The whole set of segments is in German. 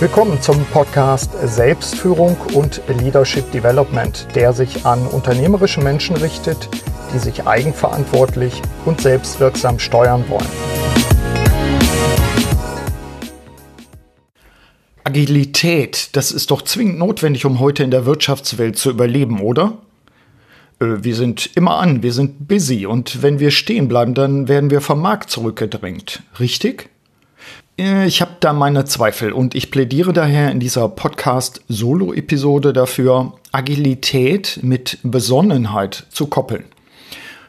Willkommen zum Podcast Selbstführung und Leadership Development, der sich an unternehmerische Menschen richtet, die sich eigenverantwortlich und selbstwirksam steuern wollen. Agilität, das ist doch zwingend notwendig, um heute in der Wirtschaftswelt zu überleben, oder? Äh, wir sind immer an, wir sind busy und wenn wir stehen bleiben, dann werden wir vom Markt zurückgedrängt. Richtig? Äh, ich habe da meine Zweifel und ich plädiere daher in dieser Podcast-Solo-Episode dafür, Agilität mit Besonnenheit zu koppeln.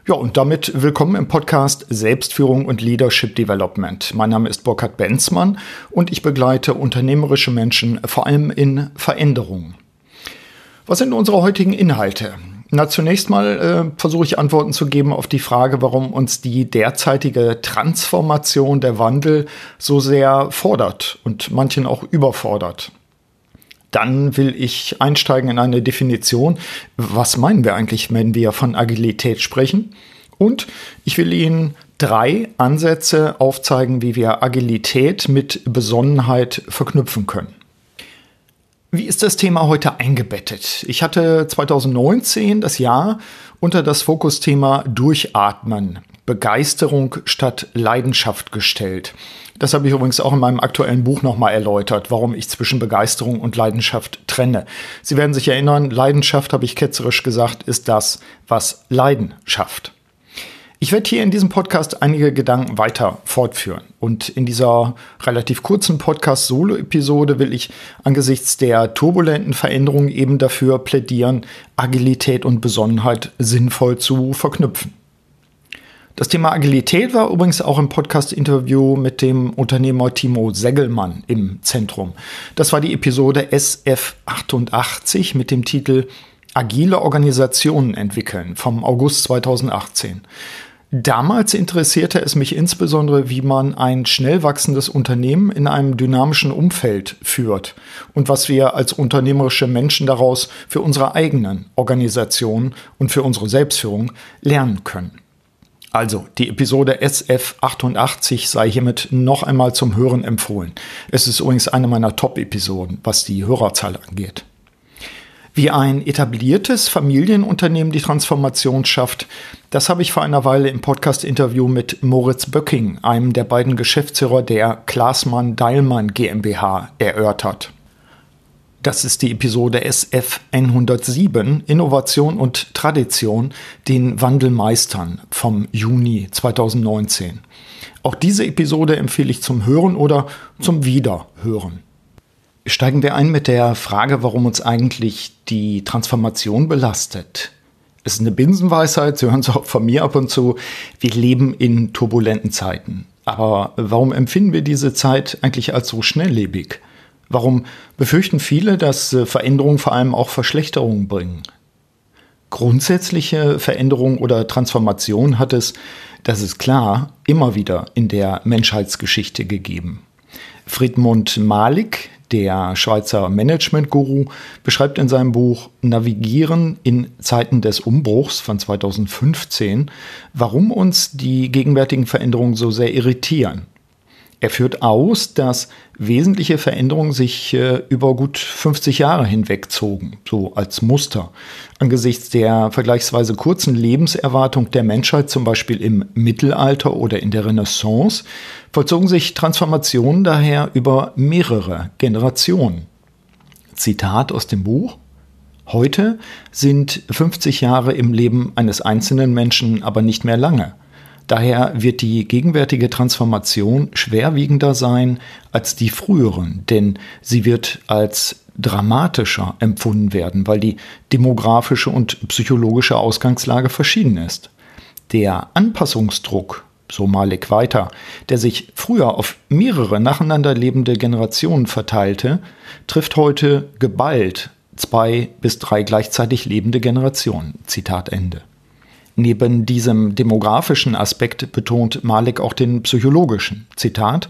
Ja, und damit willkommen im Podcast Selbstführung und Leadership Development. Mein Name ist Burkhard Benzmann und ich begleite unternehmerische Menschen vor allem in Veränderungen. Was sind unsere heutigen Inhalte? Na, zunächst mal äh, versuche ich Antworten zu geben auf die Frage, warum uns die derzeitige Transformation, der Wandel so sehr fordert und manchen auch überfordert. Dann will ich einsteigen in eine Definition. Was meinen wir eigentlich, wenn wir von Agilität sprechen? Und ich will Ihnen drei Ansätze aufzeigen, wie wir Agilität mit Besonnenheit verknüpfen können. Wie ist das Thema heute eingebettet? Ich hatte 2019 das Jahr unter das Fokusthema Durchatmen, Begeisterung statt Leidenschaft gestellt. Das habe ich übrigens auch in meinem aktuellen Buch nochmal erläutert, warum ich zwischen Begeisterung und Leidenschaft trenne. Sie werden sich erinnern, Leidenschaft, habe ich ketzerisch gesagt, ist das, was Leiden schafft. Ich werde hier in diesem Podcast einige Gedanken weiter fortführen. Und in dieser relativ kurzen Podcast-Solo-Episode will ich angesichts der turbulenten Veränderungen eben dafür plädieren, Agilität und Besonnenheit sinnvoll zu verknüpfen. Das Thema Agilität war übrigens auch im Podcast-Interview mit dem Unternehmer Timo Segelmann im Zentrum. Das war die Episode SF88 mit dem Titel Agile Organisationen entwickeln vom August 2018. Damals interessierte es mich insbesondere, wie man ein schnell wachsendes Unternehmen in einem dynamischen Umfeld führt und was wir als unternehmerische Menschen daraus für unsere eigenen Organisationen und für unsere Selbstführung lernen können. Also, die Episode SF88 sei hiermit noch einmal zum Hören empfohlen. Es ist übrigens eine meiner Top-Episoden, was die Hörerzahl angeht. Wie ein etabliertes Familienunternehmen die Transformation schafft, das habe ich vor einer Weile im Podcast-Interview mit Moritz Böcking, einem der beiden Geschäftsführer der Klaasmann-Deilmann GmbH, erörtert. Das ist die Episode SF 107 Innovation und Tradition, den Wandel meistern vom Juni 2019. Auch diese Episode empfehle ich zum Hören oder zum Wiederhören. Steigen wir ein mit der Frage, warum uns eigentlich die Transformation belastet. Es ist eine Binsenweisheit, Sie hören es auch von mir ab und zu. Wir leben in turbulenten Zeiten. Aber warum empfinden wir diese Zeit eigentlich als so schnelllebig? Warum befürchten viele, dass äh, Veränderungen vor allem auch Verschlechterungen bringen? Grundsätzliche Veränderungen oder Transformation hat es, das ist klar, immer wieder in der Menschheitsgeschichte gegeben. Friedmund Malik, der Schweizer Management-Guru beschreibt in seinem Buch Navigieren in Zeiten des Umbruchs von 2015, warum uns die gegenwärtigen Veränderungen so sehr irritieren. Er führt aus, dass wesentliche Veränderungen sich äh, über gut 50 Jahre hinwegzogen, so als Muster. Angesichts der vergleichsweise kurzen Lebenserwartung der Menschheit, zum Beispiel im Mittelalter oder in der Renaissance, vollzogen sich Transformationen daher über mehrere Generationen. Zitat aus dem Buch. Heute sind 50 Jahre im Leben eines einzelnen Menschen aber nicht mehr lange. Daher wird die gegenwärtige Transformation schwerwiegender sein als die früheren, denn sie wird als dramatischer empfunden werden, weil die demografische und psychologische Ausgangslage verschieden ist. Der Anpassungsdruck, so Malik weiter, der sich früher auf mehrere nacheinander lebende Generationen verteilte, trifft heute geballt zwei bis drei gleichzeitig lebende Generationen. Zitat Ende. Neben diesem demografischen Aspekt betont Malik auch den psychologischen. Zitat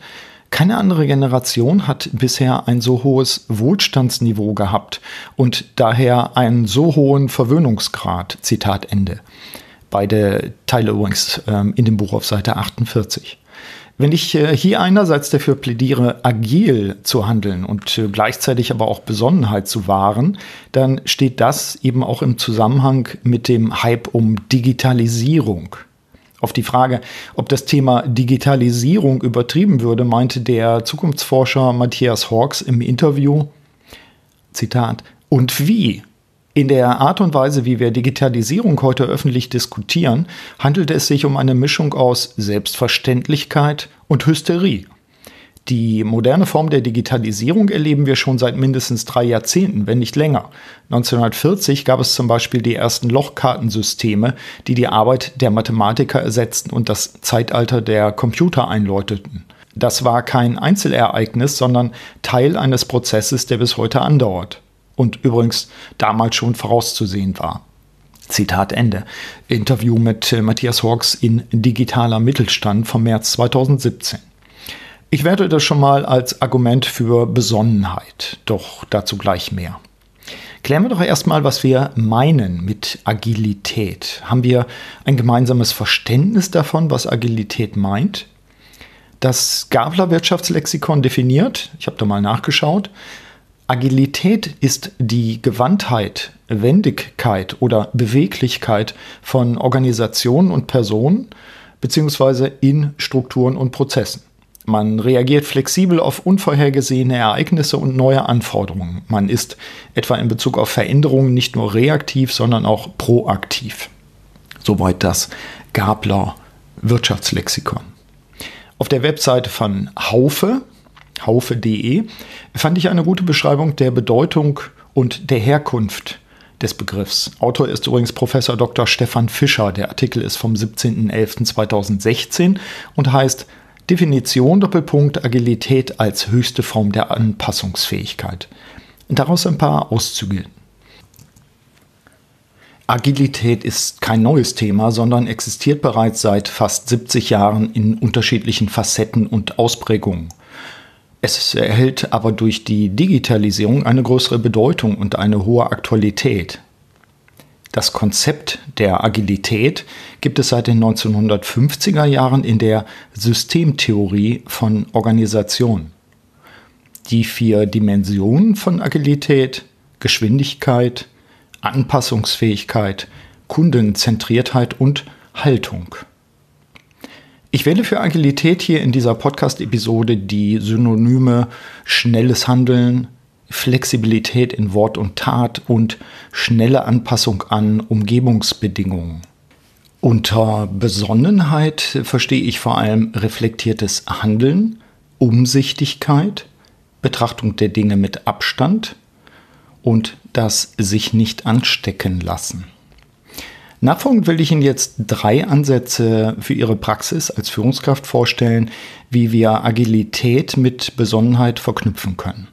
keine andere Generation hat bisher ein so hohes Wohlstandsniveau gehabt und daher einen so hohen Verwöhnungsgrad. Zitat Ende. Beide Teile übrigens ähm, in dem Buch auf Seite 48. Wenn ich äh, hier einerseits dafür plädiere, agil zu handeln und äh, gleichzeitig aber auch Besonnenheit zu wahren, dann steht das eben auch im Zusammenhang mit dem Hype um Digitalisierung. Auf die Frage, ob das Thema Digitalisierung übertrieben würde, meinte der Zukunftsforscher Matthias Hawks im Interview, Zitat, und wie? In der Art und Weise, wie wir Digitalisierung heute öffentlich diskutieren, handelt es sich um eine Mischung aus Selbstverständlichkeit und Hysterie. Die moderne Form der Digitalisierung erleben wir schon seit mindestens drei Jahrzehnten, wenn nicht länger. 1940 gab es zum Beispiel die ersten Lochkartensysteme, die die Arbeit der Mathematiker ersetzten und das Zeitalter der Computer einläuteten. Das war kein Einzelereignis, sondern Teil eines Prozesses, der bis heute andauert und übrigens damals schon vorauszusehen war. Zitat Ende. Interview mit äh, Matthias Hawks in Digitaler Mittelstand vom März 2017. Ich werde das schon mal als Argument für Besonnenheit, doch dazu gleich mehr. Klären wir doch erstmal, was wir meinen mit Agilität. Haben wir ein gemeinsames Verständnis davon, was Agilität meint? Das Gabler Wirtschaftslexikon definiert, ich habe da mal nachgeschaut, Agilität ist die Gewandtheit, Wendigkeit oder Beweglichkeit von Organisationen und Personen beziehungsweise in Strukturen und Prozessen. Man reagiert flexibel auf unvorhergesehene Ereignisse und neue Anforderungen. Man ist etwa in Bezug auf Veränderungen nicht nur reaktiv, sondern auch proaktiv. Soweit das Gabler Wirtschaftslexikon. Auf der Webseite von Haufe, haufe.de, fand ich eine gute Beschreibung der Bedeutung und der Herkunft des Begriffs. Autor ist übrigens Professor Dr. Stefan Fischer. Der Artikel ist vom 17.11.2016 und heißt Definition Doppelpunkt Agilität als höchste Form der Anpassungsfähigkeit. Daraus ein paar Auszüge. Agilität ist kein neues Thema, sondern existiert bereits seit fast 70 Jahren in unterschiedlichen Facetten und Ausprägungen. Es erhält aber durch die Digitalisierung eine größere Bedeutung und eine hohe Aktualität. Das Konzept der Agilität gibt es seit den 1950er Jahren in der Systemtheorie von Organisation. Die vier Dimensionen von Agilität Geschwindigkeit, Anpassungsfähigkeit, Kundenzentriertheit und Haltung ich wähle für Agilität hier in dieser Podcast-Episode die Synonyme schnelles Handeln, Flexibilität in Wort und Tat und schnelle Anpassung an Umgebungsbedingungen. Unter Besonnenheit verstehe ich vor allem reflektiertes Handeln, Umsichtigkeit, Betrachtung der Dinge mit Abstand und das sich nicht anstecken lassen. Nachfolgend will ich Ihnen jetzt drei Ansätze für Ihre Praxis als Führungskraft vorstellen, wie wir Agilität mit Besonnenheit verknüpfen können.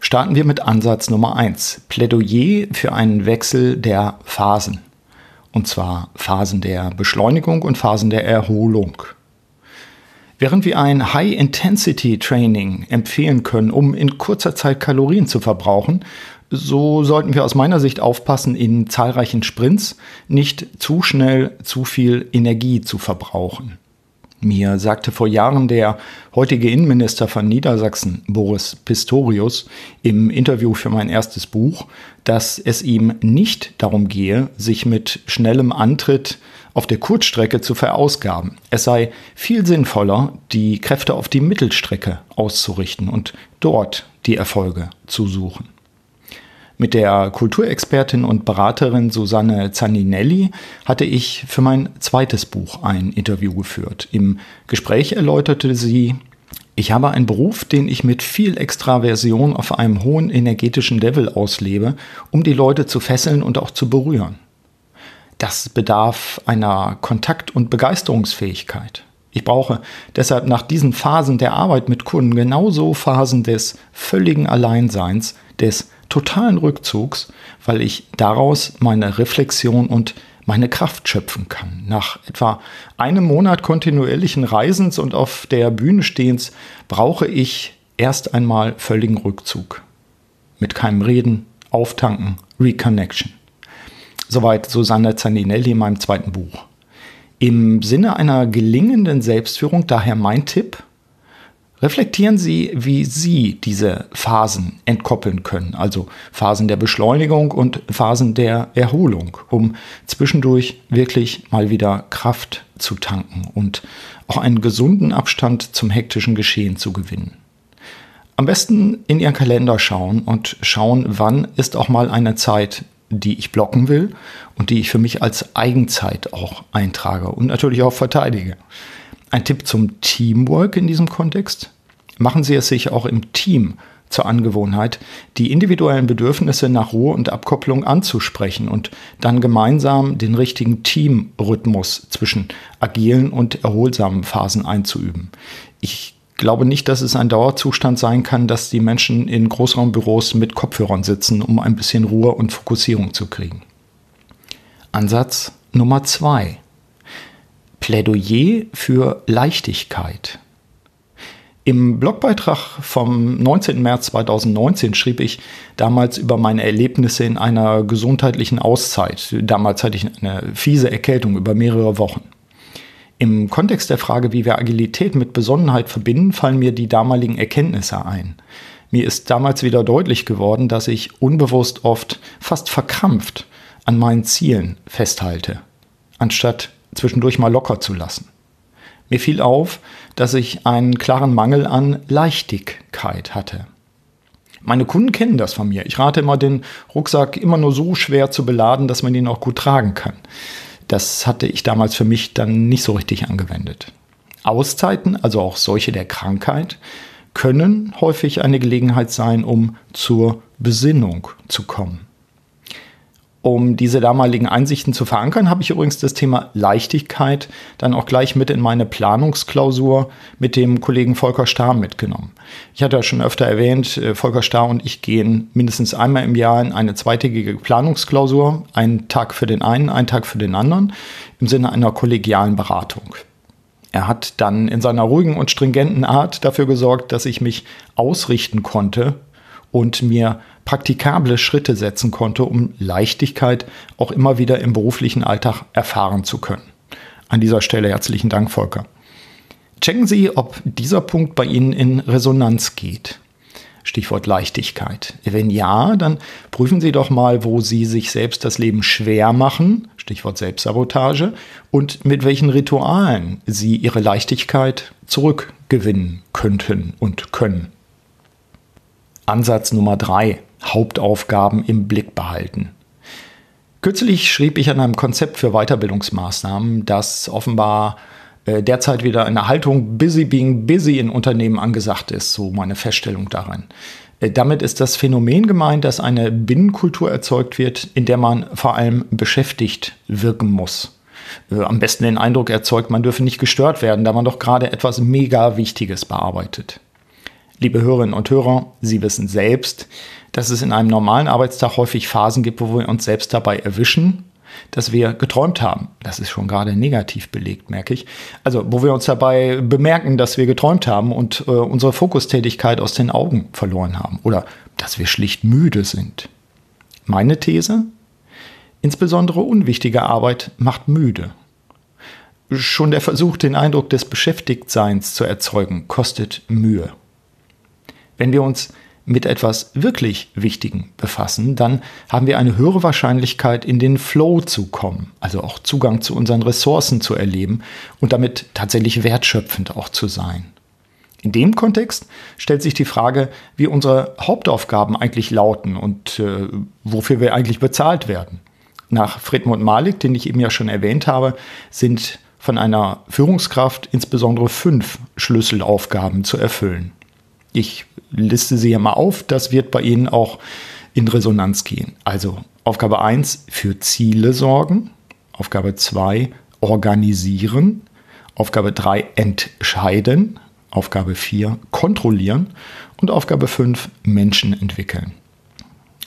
Starten wir mit Ansatz Nummer eins: Plädoyer für einen Wechsel der Phasen. Und zwar Phasen der Beschleunigung und Phasen der Erholung. Während wir ein High-Intensity-Training empfehlen können, um in kurzer Zeit Kalorien zu verbrauchen, so sollten wir aus meiner Sicht aufpassen, in zahlreichen Sprints nicht zu schnell zu viel Energie zu verbrauchen. Mir sagte vor Jahren der heutige Innenminister von Niedersachsen, Boris Pistorius, im Interview für mein erstes Buch, dass es ihm nicht darum gehe, sich mit schnellem Antritt auf der Kurzstrecke zu verausgaben. Es sei viel sinnvoller, die Kräfte auf die Mittelstrecke auszurichten und dort die Erfolge zu suchen. Mit der Kulturexpertin und Beraterin Susanne Zaninelli hatte ich für mein zweites Buch ein Interview geführt. Im Gespräch erläuterte sie, ich habe einen Beruf, den ich mit viel Extraversion auf einem hohen energetischen Level auslebe, um die Leute zu fesseln und auch zu berühren. Das bedarf einer Kontakt- und Begeisterungsfähigkeit. Ich brauche deshalb nach diesen Phasen der Arbeit mit Kunden genauso Phasen des völligen Alleinseins, des totalen Rückzugs, weil ich daraus meine Reflexion und meine Kraft schöpfen kann. Nach etwa einem Monat kontinuierlichen Reisens und auf der Bühne stehens brauche ich erst einmal völligen Rückzug. Mit keinem Reden, Auftanken, Reconnection. Soweit Susanne Zaninelli in meinem zweiten Buch. Im Sinne einer gelingenden Selbstführung daher mein Tipp, Reflektieren Sie, wie Sie diese Phasen entkoppeln können, also Phasen der Beschleunigung und Phasen der Erholung, um zwischendurch wirklich mal wieder Kraft zu tanken und auch einen gesunden Abstand zum hektischen Geschehen zu gewinnen. Am besten in Ihren Kalender schauen und schauen, wann ist auch mal eine Zeit, die ich blocken will und die ich für mich als Eigenzeit auch eintrage und natürlich auch verteidige. Ein Tipp zum Teamwork in diesem Kontext. Machen Sie es sich auch im Team zur Angewohnheit, die individuellen Bedürfnisse nach Ruhe und Abkopplung anzusprechen und dann gemeinsam den richtigen Teamrhythmus zwischen agilen und erholsamen Phasen einzuüben. Ich glaube nicht, dass es ein Dauerzustand sein kann, dass die Menschen in Großraumbüros mit Kopfhörern sitzen, um ein bisschen Ruhe und Fokussierung zu kriegen. Ansatz Nummer zwei. Plädoyer für Leichtigkeit. Im Blogbeitrag vom 19. März 2019 schrieb ich damals über meine Erlebnisse in einer gesundheitlichen Auszeit. Damals hatte ich eine fiese Erkältung über mehrere Wochen. Im Kontext der Frage, wie wir Agilität mit Besonnenheit verbinden, fallen mir die damaligen Erkenntnisse ein. Mir ist damals wieder deutlich geworden, dass ich unbewusst oft fast verkrampft an meinen Zielen festhalte, anstatt zwischendurch mal locker zu lassen. Mir fiel auf, dass ich einen klaren Mangel an Leichtigkeit hatte. Meine Kunden kennen das von mir. Ich rate immer, den Rucksack immer nur so schwer zu beladen, dass man ihn auch gut tragen kann. Das hatte ich damals für mich dann nicht so richtig angewendet. Auszeiten, also auch solche der Krankheit, können häufig eine Gelegenheit sein, um zur Besinnung zu kommen. Um diese damaligen Einsichten zu verankern, habe ich übrigens das Thema Leichtigkeit dann auch gleich mit in meine Planungsklausur mit dem Kollegen Volker Starr mitgenommen. Ich hatte ja schon öfter erwähnt, äh, Volker Starr und ich gehen mindestens einmal im Jahr in eine zweitägige Planungsklausur, einen Tag für den einen, einen Tag für den anderen, im Sinne einer kollegialen Beratung. Er hat dann in seiner ruhigen und stringenten Art dafür gesorgt, dass ich mich ausrichten konnte und mir praktikable Schritte setzen konnte, um Leichtigkeit auch immer wieder im beruflichen Alltag erfahren zu können. An dieser Stelle herzlichen Dank, Volker. Checken Sie, ob dieser Punkt bei Ihnen in Resonanz geht. Stichwort Leichtigkeit. Wenn ja, dann prüfen Sie doch mal, wo Sie sich selbst das Leben schwer machen, Stichwort Selbstsabotage, und mit welchen Ritualen Sie Ihre Leichtigkeit zurückgewinnen könnten und können. Ansatz Nummer drei. Hauptaufgaben im Blick behalten. Kürzlich schrieb ich an einem Konzept für Weiterbildungsmaßnahmen, das offenbar äh, derzeit wieder eine Haltung busy being busy in Unternehmen angesagt ist, so meine Feststellung darin. Äh, damit ist das Phänomen gemeint, dass eine Binnenkultur erzeugt wird, in der man vor allem beschäftigt wirken muss. Äh, am besten den Eindruck erzeugt, man dürfe nicht gestört werden, da man doch gerade etwas mega Wichtiges bearbeitet. Liebe Hörerinnen und Hörer, Sie wissen selbst, dass es in einem normalen Arbeitstag häufig Phasen gibt, wo wir uns selbst dabei erwischen, dass wir geträumt haben. Das ist schon gerade negativ belegt, merke ich. Also, wo wir uns dabei bemerken, dass wir geträumt haben und äh, unsere Fokustätigkeit aus den Augen verloren haben oder dass wir schlicht müde sind. Meine These? Insbesondere unwichtige Arbeit macht müde. Schon der Versuch, den Eindruck des Beschäftigtseins zu erzeugen, kostet Mühe. Wenn wir uns mit etwas wirklich Wichtigem befassen, dann haben wir eine höhere Wahrscheinlichkeit, in den Flow zu kommen, also auch Zugang zu unseren Ressourcen zu erleben und damit tatsächlich wertschöpfend auch zu sein. In dem Kontext stellt sich die Frage, wie unsere Hauptaufgaben eigentlich lauten und äh, wofür wir eigentlich bezahlt werden. Nach Friedmund Malik, den ich eben ja schon erwähnt habe, sind von einer Führungskraft insbesondere fünf Schlüsselaufgaben zu erfüllen. Ich liste sie ja mal auf, das wird bei Ihnen auch in Resonanz gehen. Also Aufgabe 1 für Ziele sorgen, Aufgabe 2 organisieren, Aufgabe 3 entscheiden, Aufgabe 4 kontrollieren. Und Aufgabe 5 Menschen entwickeln.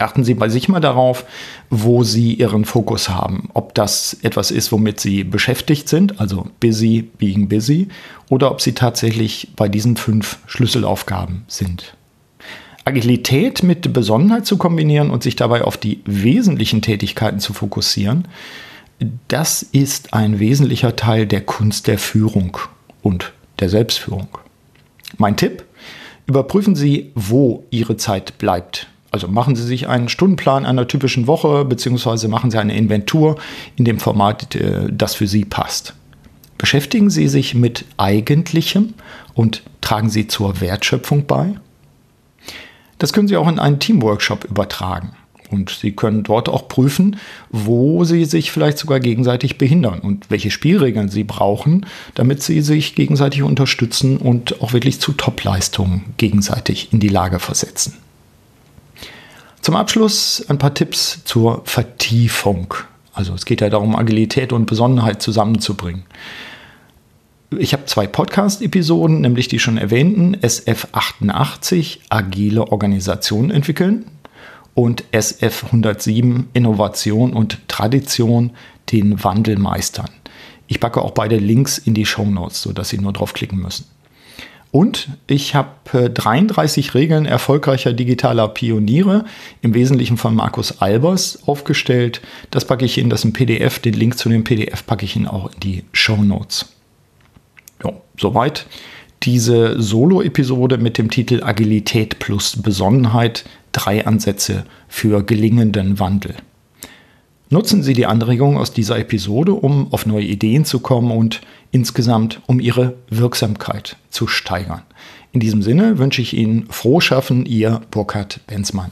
Achten Sie bei sich mal darauf, wo Sie Ihren Fokus haben. Ob das etwas ist, womit Sie beschäftigt sind, also busy, being busy, oder ob Sie tatsächlich bei diesen fünf Schlüsselaufgaben sind. Agilität mit Besonnenheit zu kombinieren und sich dabei auf die wesentlichen Tätigkeiten zu fokussieren, das ist ein wesentlicher Teil der Kunst der Führung und der Selbstführung. Mein Tipp, überprüfen Sie, wo Ihre Zeit bleibt. Also machen Sie sich einen Stundenplan einer typischen Woche, beziehungsweise machen Sie eine Inventur in dem Format, äh, das für Sie passt. Beschäftigen Sie sich mit Eigentlichem und tragen Sie zur Wertschöpfung bei. Das können Sie auch in einen Teamworkshop übertragen. Und Sie können dort auch prüfen, wo Sie sich vielleicht sogar gegenseitig behindern und welche Spielregeln Sie brauchen, damit Sie sich gegenseitig unterstützen und auch wirklich zu Topleistungen gegenseitig in die Lage versetzen. Zum Abschluss ein paar Tipps zur Vertiefung. Also es geht ja darum, Agilität und Besonnenheit zusammenzubringen. Ich habe zwei Podcast-Episoden, nämlich die schon erwähnten SF88 Agile Organisation entwickeln und SF 107 Innovation und Tradition den Wandel meistern. Ich packe auch beide Links in die Show Notes, sodass Sie nur draufklicken müssen. Und ich habe 33 äh, Regeln erfolgreicher digitaler Pioniere, im Wesentlichen von Markus Albers, aufgestellt. Das packe ich Ihnen, das ist ein PDF. Den Link zu dem PDF packe ich Ihnen auch in die Show Notes. Ja, soweit diese Solo-Episode mit dem Titel Agilität plus Besonnenheit drei Ansätze für gelingenden Wandel. Nutzen Sie die Anregungen aus dieser Episode, um auf neue Ideen zu kommen und insgesamt um Ihre Wirksamkeit zu steigern. In diesem Sinne wünsche ich Ihnen froh schaffen, Ihr Burkhard Benzmann.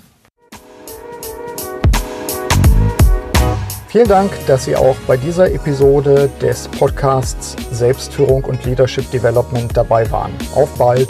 Vielen Dank, dass Sie auch bei dieser Episode des Podcasts Selbstführung und Leadership Development dabei waren. Auf bald!